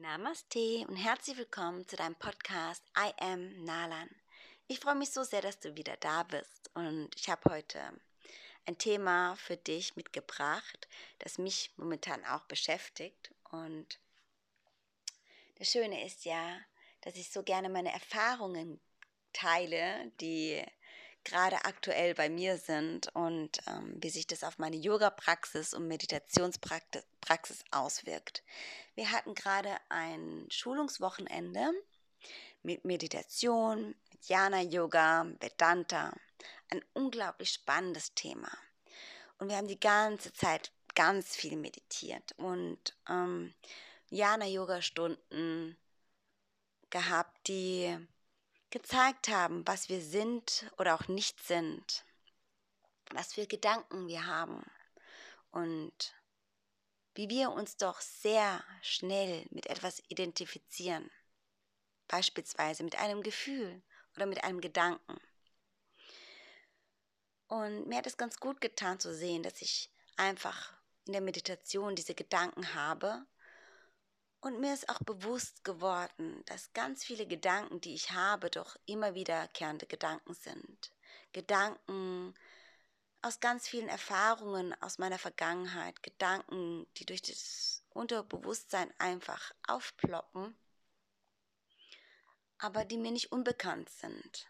Namaste und herzlich willkommen zu deinem Podcast I Am Nalan. Ich freue mich so sehr, dass du wieder da bist und ich habe heute ein Thema für dich mitgebracht, das mich momentan auch beschäftigt und das Schöne ist ja, dass ich so gerne meine Erfahrungen teile, die gerade aktuell bei mir sind und ähm, wie sich das auf meine Yoga-Praxis und Meditationspraxis auswirkt. Wir hatten gerade ein Schulungswochenende mit Meditation, mit Jana-Yoga, Vedanta. Ein unglaublich spannendes Thema. Und wir haben die ganze Zeit ganz viel meditiert und ähm, Jana-Yoga-Stunden gehabt, die gezeigt haben, was wir sind oder auch nicht sind, was für Gedanken wir haben. Und wie wir uns doch sehr schnell mit etwas identifizieren, beispielsweise mit einem Gefühl oder mit einem Gedanken. Und mir hat es ganz gut getan zu sehen, dass ich einfach in der Meditation diese Gedanken habe und mir ist auch bewusst geworden, dass ganz viele Gedanken, die ich habe, doch immer wiederkehrende Gedanken sind. Gedanken aus ganz vielen Erfahrungen aus meiner Vergangenheit, Gedanken, die durch das Unterbewusstsein einfach aufploppen, aber die mir nicht unbekannt sind.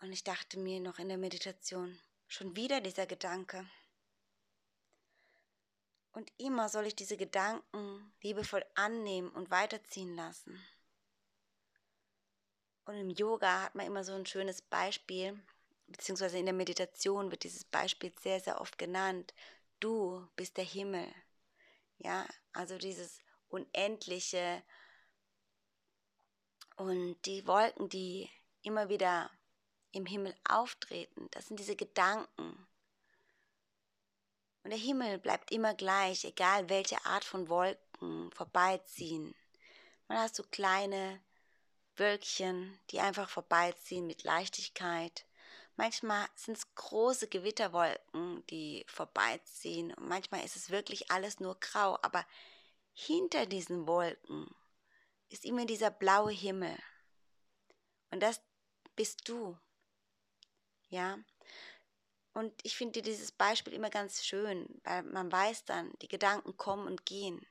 Und ich dachte mir noch in der Meditation, schon wieder dieser Gedanke. Und immer soll ich diese Gedanken liebevoll annehmen und weiterziehen lassen. Und im Yoga hat man immer so ein schönes Beispiel, beziehungsweise in der Meditation wird dieses Beispiel sehr, sehr oft genannt. Du bist der Himmel. Ja, also dieses Unendliche und die Wolken, die immer wieder im Himmel auftreten, das sind diese Gedanken, und der Himmel bleibt immer gleich, egal welche Art von Wolken vorbeiziehen. Man hat so kleine Wölkchen, die einfach vorbeiziehen mit Leichtigkeit. Manchmal sind es große Gewitterwolken, die vorbeiziehen. Und manchmal ist es wirklich alles nur grau. Aber hinter diesen Wolken ist immer dieser blaue Himmel. Und das bist du. Ja, und ich finde dieses Beispiel immer ganz schön, weil man weiß dann, die Gedanken kommen und gehen.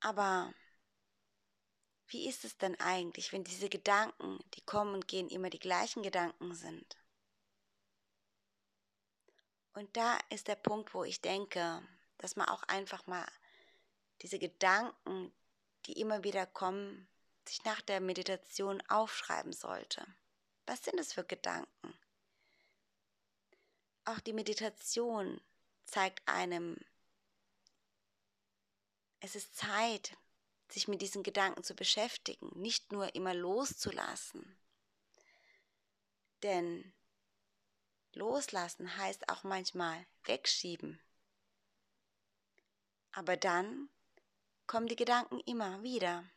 Aber wie ist es denn eigentlich, wenn diese Gedanken, die kommen und gehen, immer die gleichen Gedanken sind? Und da ist der Punkt, wo ich denke, dass man auch einfach mal diese Gedanken, die immer wieder kommen, sich nach der Meditation aufschreiben sollte. Was sind es für Gedanken? Auch die Meditation zeigt einem, es ist Zeit, sich mit diesen Gedanken zu beschäftigen, nicht nur immer loszulassen. Denn loslassen heißt auch manchmal wegschieben. Aber dann kommen die Gedanken immer wieder.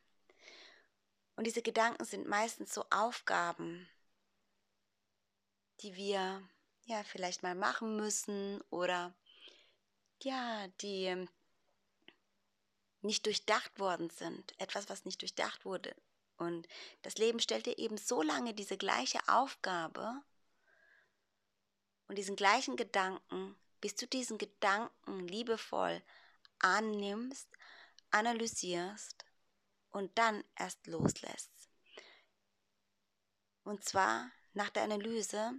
Und diese Gedanken sind meistens so Aufgaben, die wir ja vielleicht mal machen müssen oder ja, die ähm, nicht durchdacht worden sind, etwas, was nicht durchdacht wurde. Und das Leben stellt dir eben so lange diese gleiche Aufgabe und diesen gleichen Gedanken, bis du diesen Gedanken liebevoll annimmst, analysierst und dann erst loslässt. Und zwar nach der Analyse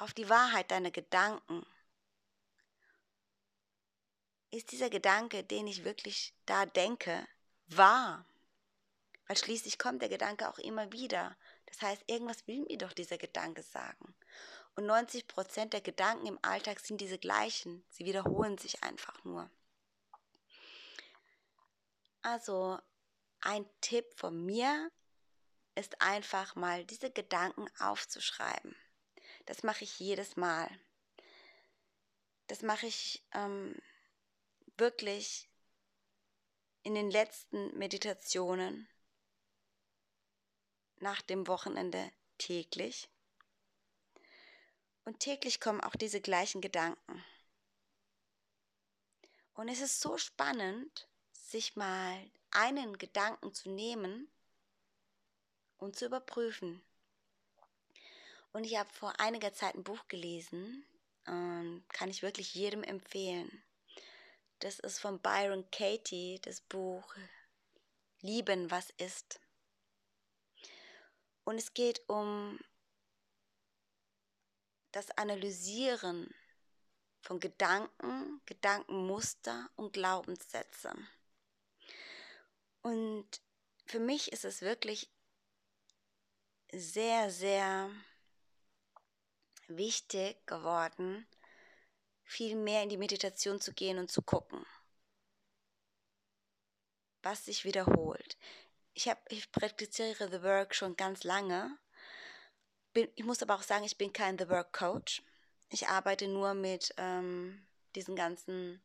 auf die Wahrheit deiner Gedanken. Ist dieser Gedanke, den ich wirklich da denke, wahr? Weil schließlich kommt der Gedanke auch immer wieder. Das heißt, irgendwas will mir doch dieser Gedanke sagen. Und 90 Prozent der Gedanken im Alltag sind diese gleichen. Sie wiederholen sich einfach nur. Also ein Tipp von mir ist einfach mal diese Gedanken aufzuschreiben. Das mache ich jedes Mal. Das mache ich ähm, wirklich in den letzten Meditationen nach dem Wochenende täglich. Und täglich kommen auch diese gleichen Gedanken. Und es ist so spannend, sich mal einen Gedanken zu nehmen und zu überprüfen. Und ich habe vor einiger Zeit ein Buch gelesen, und kann ich wirklich jedem empfehlen. Das ist von Byron Katie, das Buch Lieben, was ist. Und es geht um das Analysieren von Gedanken, Gedankenmuster und Glaubenssätze. Und für mich ist es wirklich sehr, sehr wichtig geworden, viel mehr in die Meditation zu gehen und zu gucken, was sich wiederholt. Ich, hab, ich praktiziere The Work schon ganz lange. Bin, ich muss aber auch sagen, ich bin kein The Work Coach. Ich arbeite nur mit ähm, diesen ganzen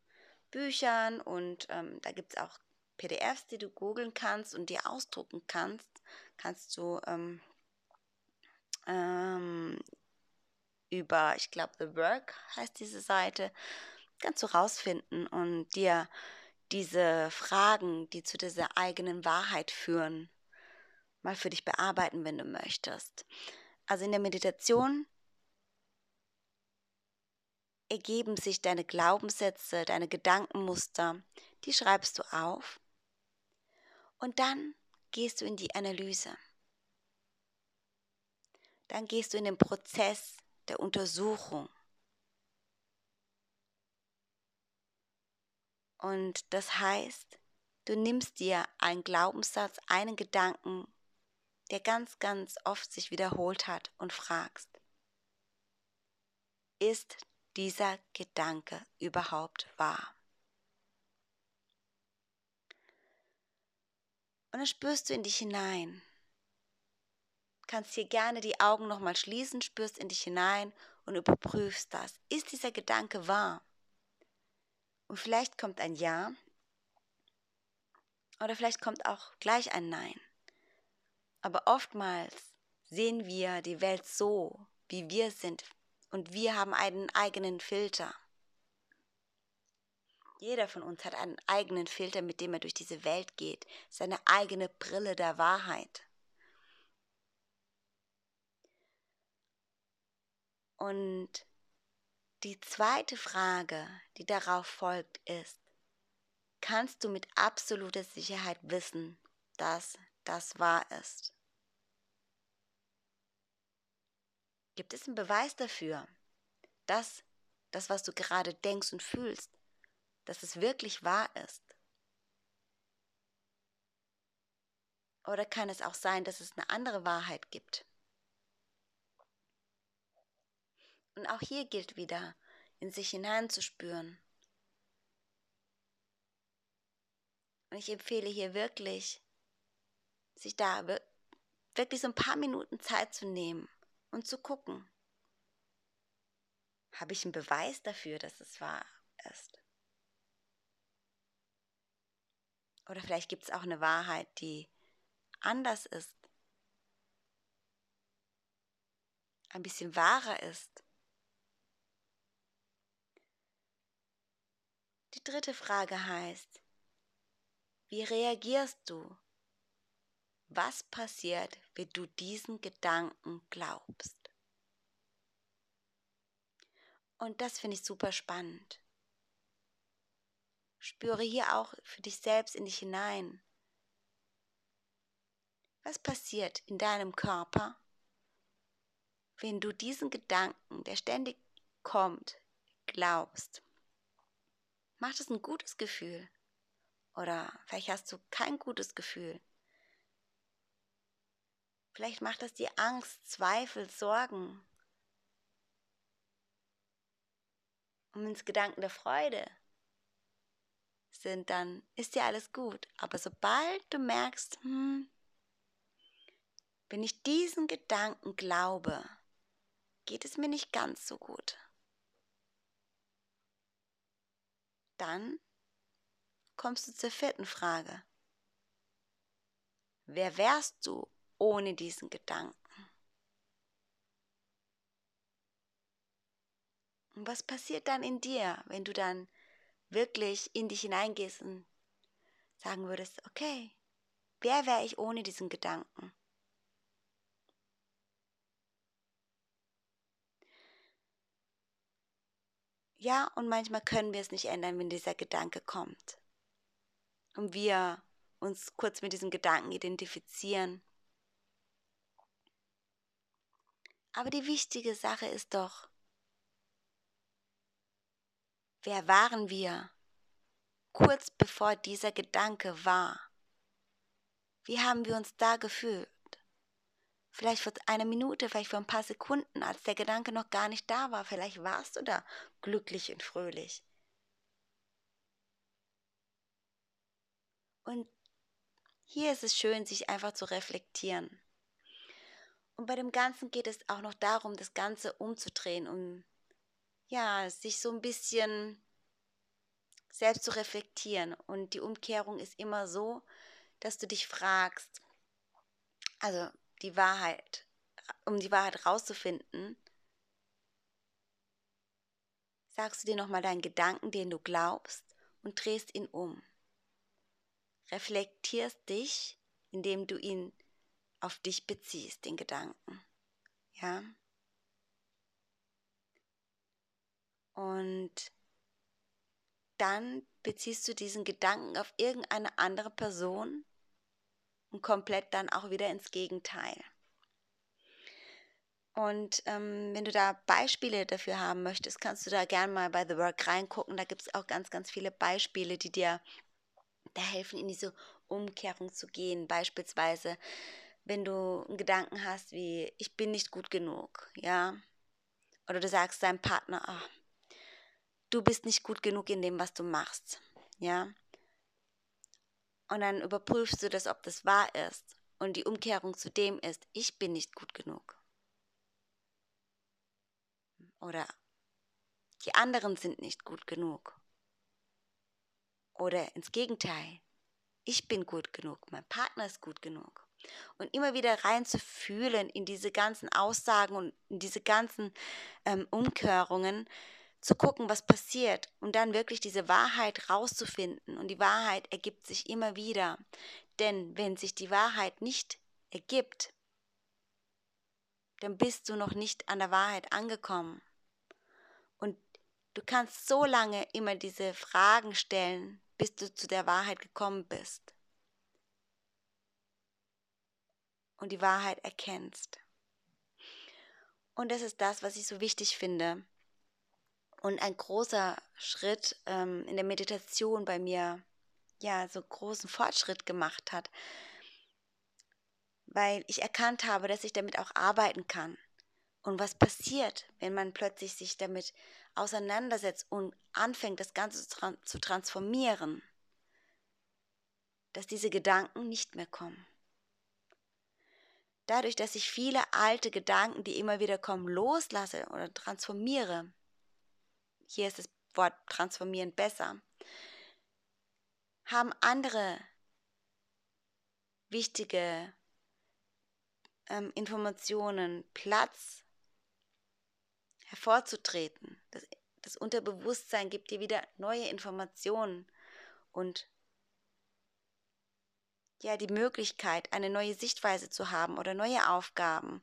Büchern und ähm, da gibt es auch PDFs, die du googeln kannst und dir ausdrucken kannst. Kannst du ähm, ähm, über, ich glaube, The Work heißt diese Seite, kannst du rausfinden und dir diese Fragen, die zu dieser eigenen Wahrheit führen, mal für dich bearbeiten, wenn du möchtest. Also in der Meditation ergeben sich deine Glaubenssätze, deine Gedankenmuster, die schreibst du auf und dann gehst du in die Analyse. Dann gehst du in den Prozess der Untersuchung. Und das heißt, du nimmst dir einen Glaubenssatz, einen Gedanken, der ganz, ganz oft sich wiederholt hat und fragst, ist dieser Gedanke überhaupt wahr? Und dann spürst du in dich hinein kannst hier gerne die Augen nochmal schließen, spürst in dich hinein und überprüfst das. Ist dieser Gedanke wahr? Und vielleicht kommt ein Ja oder vielleicht kommt auch gleich ein Nein. Aber oftmals sehen wir die Welt so, wie wir sind und wir haben einen eigenen Filter. Jeder von uns hat einen eigenen Filter, mit dem er durch diese Welt geht, seine eigene Brille der Wahrheit. Und die zweite Frage, die darauf folgt, ist, kannst du mit absoluter Sicherheit wissen, dass das wahr ist? Gibt es einen Beweis dafür, dass das, was du gerade denkst und fühlst, dass es wirklich wahr ist? Oder kann es auch sein, dass es eine andere Wahrheit gibt? Und auch hier gilt wieder, in sich hineinzuspüren. Und ich empfehle hier wirklich, sich da wirklich so ein paar Minuten Zeit zu nehmen und zu gucken. Habe ich einen Beweis dafür, dass es wahr ist? Oder vielleicht gibt es auch eine Wahrheit, die anders ist, ein bisschen wahrer ist. Dritte Frage heißt, wie reagierst du? Was passiert, wenn du diesen Gedanken glaubst? Und das finde ich super spannend. Spüre hier auch für dich selbst in dich hinein. Was passiert in deinem Körper, wenn du diesen Gedanken, der ständig kommt, glaubst? Macht es ein gutes Gefühl. Oder vielleicht hast du kein gutes Gefühl. Vielleicht macht es dir Angst, Zweifel, Sorgen. Und wenn es Gedanken der Freude sind, dann ist dir alles gut. Aber sobald du merkst, hm, wenn ich diesen Gedanken glaube, geht es mir nicht ganz so gut. Dann kommst du zur vierten Frage. Wer wärst du ohne diesen Gedanken? Und was passiert dann in dir, wenn du dann wirklich in dich hineingehst und sagen würdest, okay, wer wäre ich ohne diesen Gedanken? Ja, und manchmal können wir es nicht ändern, wenn dieser Gedanke kommt. Und wir uns kurz mit diesem Gedanken identifizieren. Aber die wichtige Sache ist doch, wer waren wir kurz bevor dieser Gedanke war? Wie haben wir uns da gefühlt? Vielleicht für eine Minute, vielleicht für ein paar Sekunden, als der Gedanke noch gar nicht da war. Vielleicht warst du da glücklich und fröhlich. Und hier ist es schön, sich einfach zu reflektieren. Und bei dem Ganzen geht es auch noch darum, das Ganze umzudrehen, um ja, sich so ein bisschen selbst zu reflektieren. Und die Umkehrung ist immer so, dass du dich fragst, also die Wahrheit, um die Wahrheit rauszufinden, sagst du dir nochmal deinen Gedanken, den du glaubst, und drehst ihn um. Reflektierst dich, indem du ihn auf dich beziehst, den Gedanken. Ja? Und dann beziehst du diesen Gedanken auf irgendeine andere Person und komplett dann auch wieder ins Gegenteil. Und ähm, wenn du da Beispiele dafür haben möchtest, kannst du da gerne mal bei The Work reingucken. Da gibt es auch ganz, ganz viele Beispiele, die dir da helfen, in diese Umkehrung zu gehen. Beispielsweise, wenn du einen Gedanken hast wie, ich bin nicht gut genug, ja. Oder du sagst deinem Partner, oh, du bist nicht gut genug in dem, was du machst, ja. Und dann überprüfst du das, ob das wahr ist. Und die Umkehrung zu dem ist, ich bin nicht gut genug. Oder die anderen sind nicht gut genug. Oder ins Gegenteil, ich bin gut genug, mein Partner ist gut genug. Und immer wieder reinzufühlen in diese ganzen Aussagen und in diese ganzen ähm, Umkehrungen, zu gucken, was passiert und dann wirklich diese Wahrheit rauszufinden. Und die Wahrheit ergibt sich immer wieder. Denn wenn sich die Wahrheit nicht ergibt, dann bist du noch nicht an der Wahrheit angekommen. Und du kannst so lange immer diese Fragen stellen, bis du zu der Wahrheit gekommen bist. Und die Wahrheit erkennst. Und das ist das, was ich so wichtig finde. Und ein großer Schritt ähm, in der Meditation bei mir, ja, so großen Fortschritt gemacht hat, weil ich erkannt habe, dass ich damit auch arbeiten kann. Und was passiert, wenn man plötzlich sich damit auseinandersetzt und anfängt, das Ganze zu transformieren? Dass diese Gedanken nicht mehr kommen. Dadurch, dass ich viele alte Gedanken, die immer wieder kommen, loslasse oder transformiere, hier ist das Wort transformieren besser, haben andere wichtige ähm, Informationen Platz hervorzutreten. Das, das Unterbewusstsein gibt dir wieder neue Informationen und ja, die Möglichkeit, eine neue Sichtweise zu haben oder neue Aufgaben.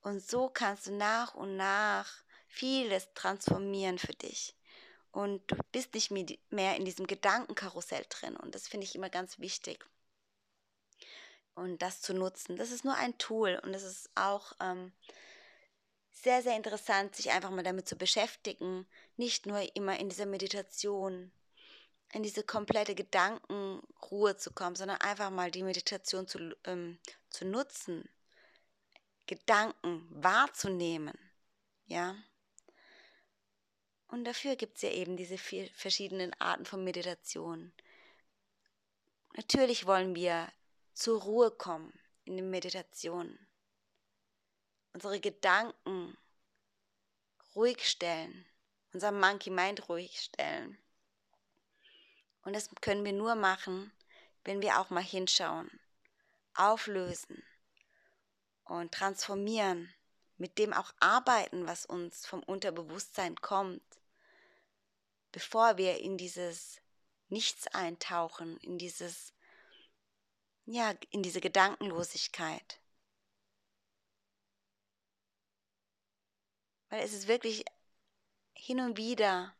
Und so kannst du nach und nach vieles transformieren für dich. Und du bist nicht mehr in diesem Gedankenkarussell drin. Und das finde ich immer ganz wichtig. Und das zu nutzen. Das ist nur ein Tool. Und es ist auch ähm, sehr, sehr interessant, sich einfach mal damit zu beschäftigen. Nicht nur immer in dieser Meditation, in diese komplette Gedankenruhe zu kommen, sondern einfach mal die Meditation zu, ähm, zu nutzen. Gedanken wahrzunehmen. Ja. Und dafür gibt es ja eben diese vier verschiedenen Arten von Meditation. Natürlich wollen wir zur Ruhe kommen in der Meditation. Unsere Gedanken ruhig stellen, unser Monkey Mind ruhig stellen. Und das können wir nur machen, wenn wir auch mal hinschauen, auflösen und transformieren mit dem auch arbeiten, was uns vom Unterbewusstsein kommt, bevor wir in dieses Nichts eintauchen, in dieses, ja, in diese Gedankenlosigkeit. Weil es ist wirklich hin und wieder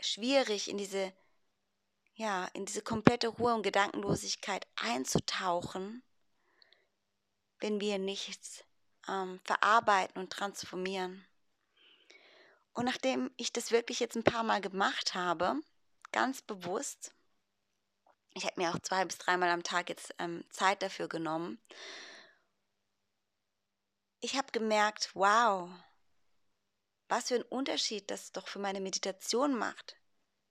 schwierig, in diese, ja, in diese komplette Ruhe und Gedankenlosigkeit einzutauchen, wenn wir nichts ähm, verarbeiten und transformieren. Und nachdem ich das wirklich jetzt ein paar Mal gemacht habe, ganz bewusst, ich habe mir auch zwei bis dreimal am Tag jetzt ähm, Zeit dafür genommen, ich habe gemerkt, wow, was für ein Unterschied das doch für meine Meditation macht,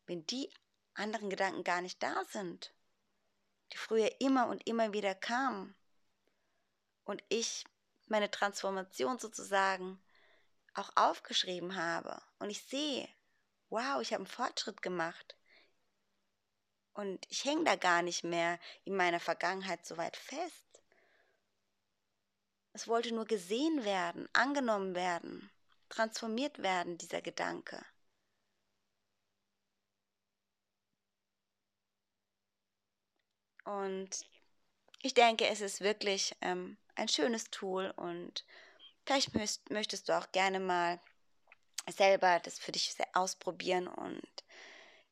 wenn die anderen Gedanken gar nicht da sind, die früher immer und immer wieder kamen. Und ich meine Transformation sozusagen auch aufgeschrieben habe und ich sehe, wow, ich habe einen Fortschritt gemacht. Und ich hänge da gar nicht mehr in meiner Vergangenheit so weit fest. Es wollte nur gesehen werden, angenommen werden, transformiert werden, dieser Gedanke. Und ich denke, es ist wirklich ähm, ein schönes Tool und vielleicht möchtest du auch gerne mal selber das für dich ausprobieren und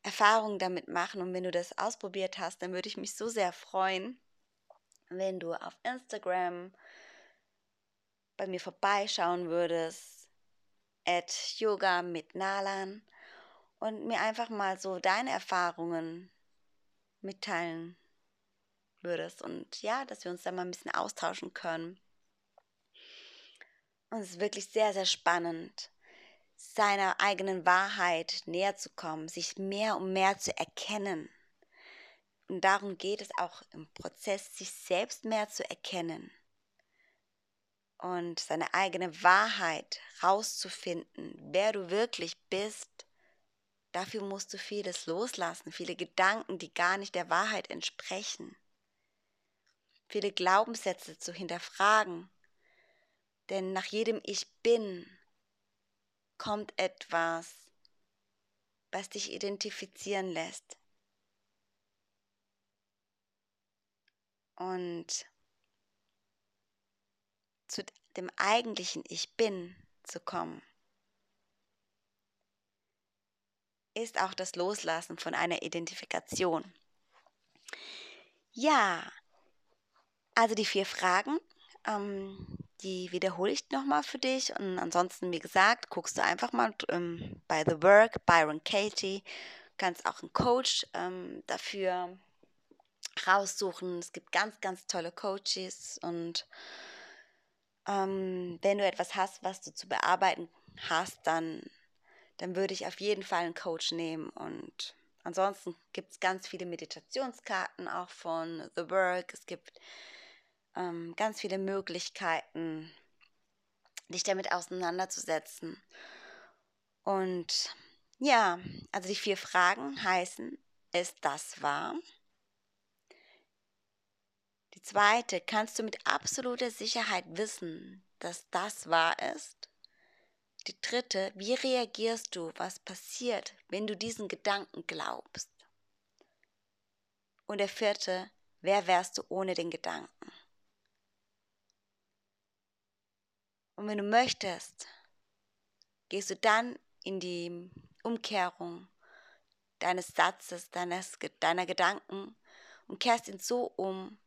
Erfahrungen damit machen. Und wenn du das ausprobiert hast, dann würde ich mich so sehr freuen, wenn du auf Instagram bei mir vorbeischauen würdest, at Yoga mit Nalan und mir einfach mal so deine Erfahrungen mitteilen würdest und ja, dass wir uns da mal ein bisschen austauschen können. Und es ist wirklich sehr, sehr spannend, seiner eigenen Wahrheit näher zu kommen, sich mehr und mehr zu erkennen. Und darum geht es auch im Prozess, sich selbst mehr zu erkennen und seine eigene Wahrheit rauszufinden, wer du wirklich bist. Dafür musst du vieles loslassen, viele Gedanken, die gar nicht der Wahrheit entsprechen viele Glaubenssätze zu hinterfragen. Denn nach jedem Ich bin kommt etwas, was dich identifizieren lässt. Und zu dem eigentlichen Ich bin zu kommen, ist auch das Loslassen von einer Identifikation. Ja, also die vier Fragen, ähm, die wiederhole ich nochmal für dich. Und ansonsten, wie gesagt, guckst du einfach mal ähm, bei The Work, Byron Katie. Kannst auch einen Coach ähm, dafür raussuchen. Es gibt ganz, ganz tolle Coaches. Und ähm, wenn du etwas hast, was du zu bearbeiten hast, dann, dann würde ich auf jeden Fall einen Coach nehmen. Und ansonsten gibt es ganz viele Meditationskarten auch von The Work. Es gibt ähm, ganz viele Möglichkeiten, dich damit auseinanderzusetzen. Und ja, also die vier Fragen heißen, ist das wahr? Die zweite, kannst du mit absoluter Sicherheit wissen, dass das wahr ist? Die dritte, wie reagierst du, was passiert, wenn du diesen Gedanken glaubst? Und der vierte, wer wärst du ohne den Gedanken? Und wenn du möchtest, gehst du dann in die Umkehrung deines Satzes, deines, deiner Gedanken und kehrst ihn so um,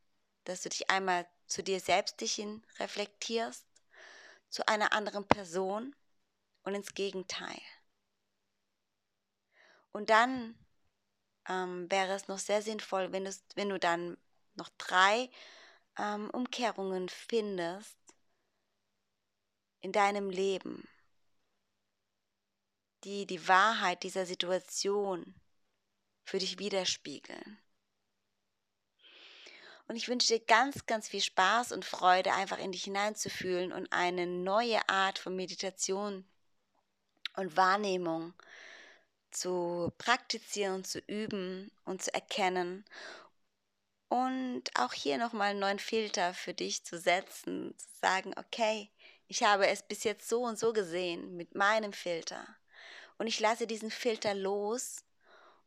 dass du dich einmal zu dir selbst dich hin reflektierst, zu einer anderen Person und ins Gegenteil. Und dann ähm, wäre es noch sehr sinnvoll, wenn, wenn du dann noch drei ähm, Umkehrungen findest, in deinem Leben, die die Wahrheit dieser Situation für dich widerspiegeln. Und ich wünsche dir ganz, ganz viel Spaß und Freude, einfach in dich hineinzufühlen und eine neue Art von Meditation und Wahrnehmung zu praktizieren, zu üben und zu erkennen. Und auch hier nochmal einen neuen Filter für dich zu setzen, zu sagen, okay, ich habe es bis jetzt so und so gesehen mit meinem Filter. Und ich lasse diesen Filter los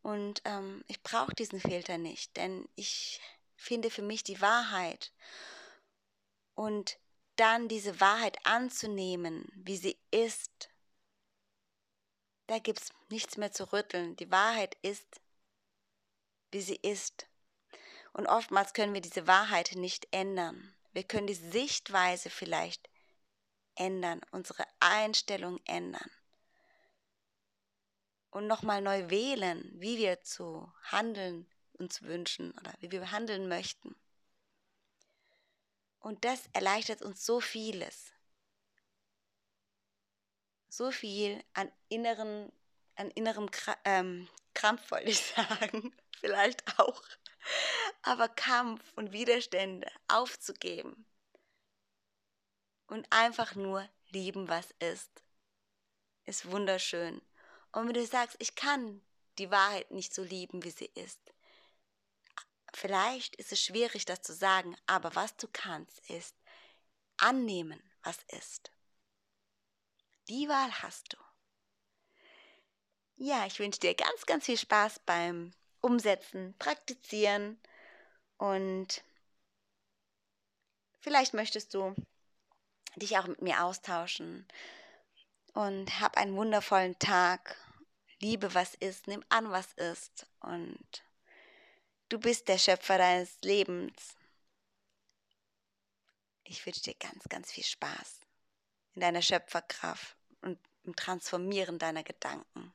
und ähm, ich brauche diesen Filter nicht, denn ich finde für mich die Wahrheit. Und dann diese Wahrheit anzunehmen, wie sie ist, da gibt es nichts mehr zu rütteln. Die Wahrheit ist, wie sie ist. Und oftmals können wir diese Wahrheit nicht ändern. Wir können die Sichtweise vielleicht ändern, unsere Einstellung ändern. Und nochmal neu wählen, wie wir zu handeln uns wünschen oder wie wir handeln möchten. Und das erleichtert uns so vieles. So viel an inneren, an innerem ähm, Krampf, wollte ich sagen. Vielleicht auch. Aber Kampf und Widerstände aufzugeben. Und einfach nur lieben, was ist. Ist wunderschön. Und wenn du sagst, ich kann die Wahrheit nicht so lieben, wie sie ist, Vielleicht ist es schwierig, das zu sagen, aber was du kannst, ist annehmen, was ist. Die Wahl hast du. Ja, ich wünsche dir ganz, ganz viel Spaß beim Umsetzen, Praktizieren und vielleicht möchtest du dich auch mit mir austauschen und hab einen wundervollen Tag. Liebe, was ist, nimm an, was ist und Du bist der Schöpfer deines Lebens. Ich wünsche dir ganz, ganz viel Spaß in deiner Schöpferkraft und im Transformieren deiner Gedanken.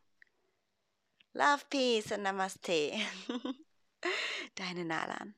Love, Peace und Namaste. Deine Nalan.